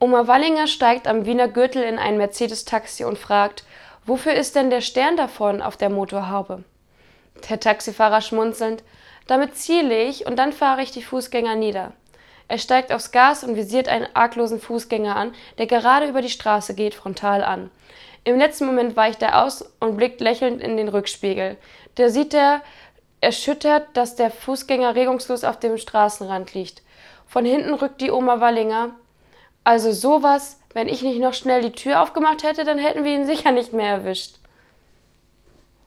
Oma Wallinger steigt am Wiener Gürtel in ein Mercedes-Taxi und fragt, wofür ist denn der Stern davon auf der Motorhaube? Der Taxifahrer schmunzelnd, damit ziele ich und dann fahre ich die Fußgänger nieder. Er steigt aufs Gas und visiert einen arglosen Fußgänger an, der gerade über die Straße geht, frontal an. Im letzten Moment weicht er aus und blickt lächelnd in den Rückspiegel. Da sieht er erschüttert, dass der Fußgänger regungslos auf dem Straßenrand liegt. Von hinten rückt die Oma Wallinger. Also sowas, wenn ich nicht noch schnell die Tür aufgemacht hätte, dann hätten wir ihn sicher nicht mehr erwischt.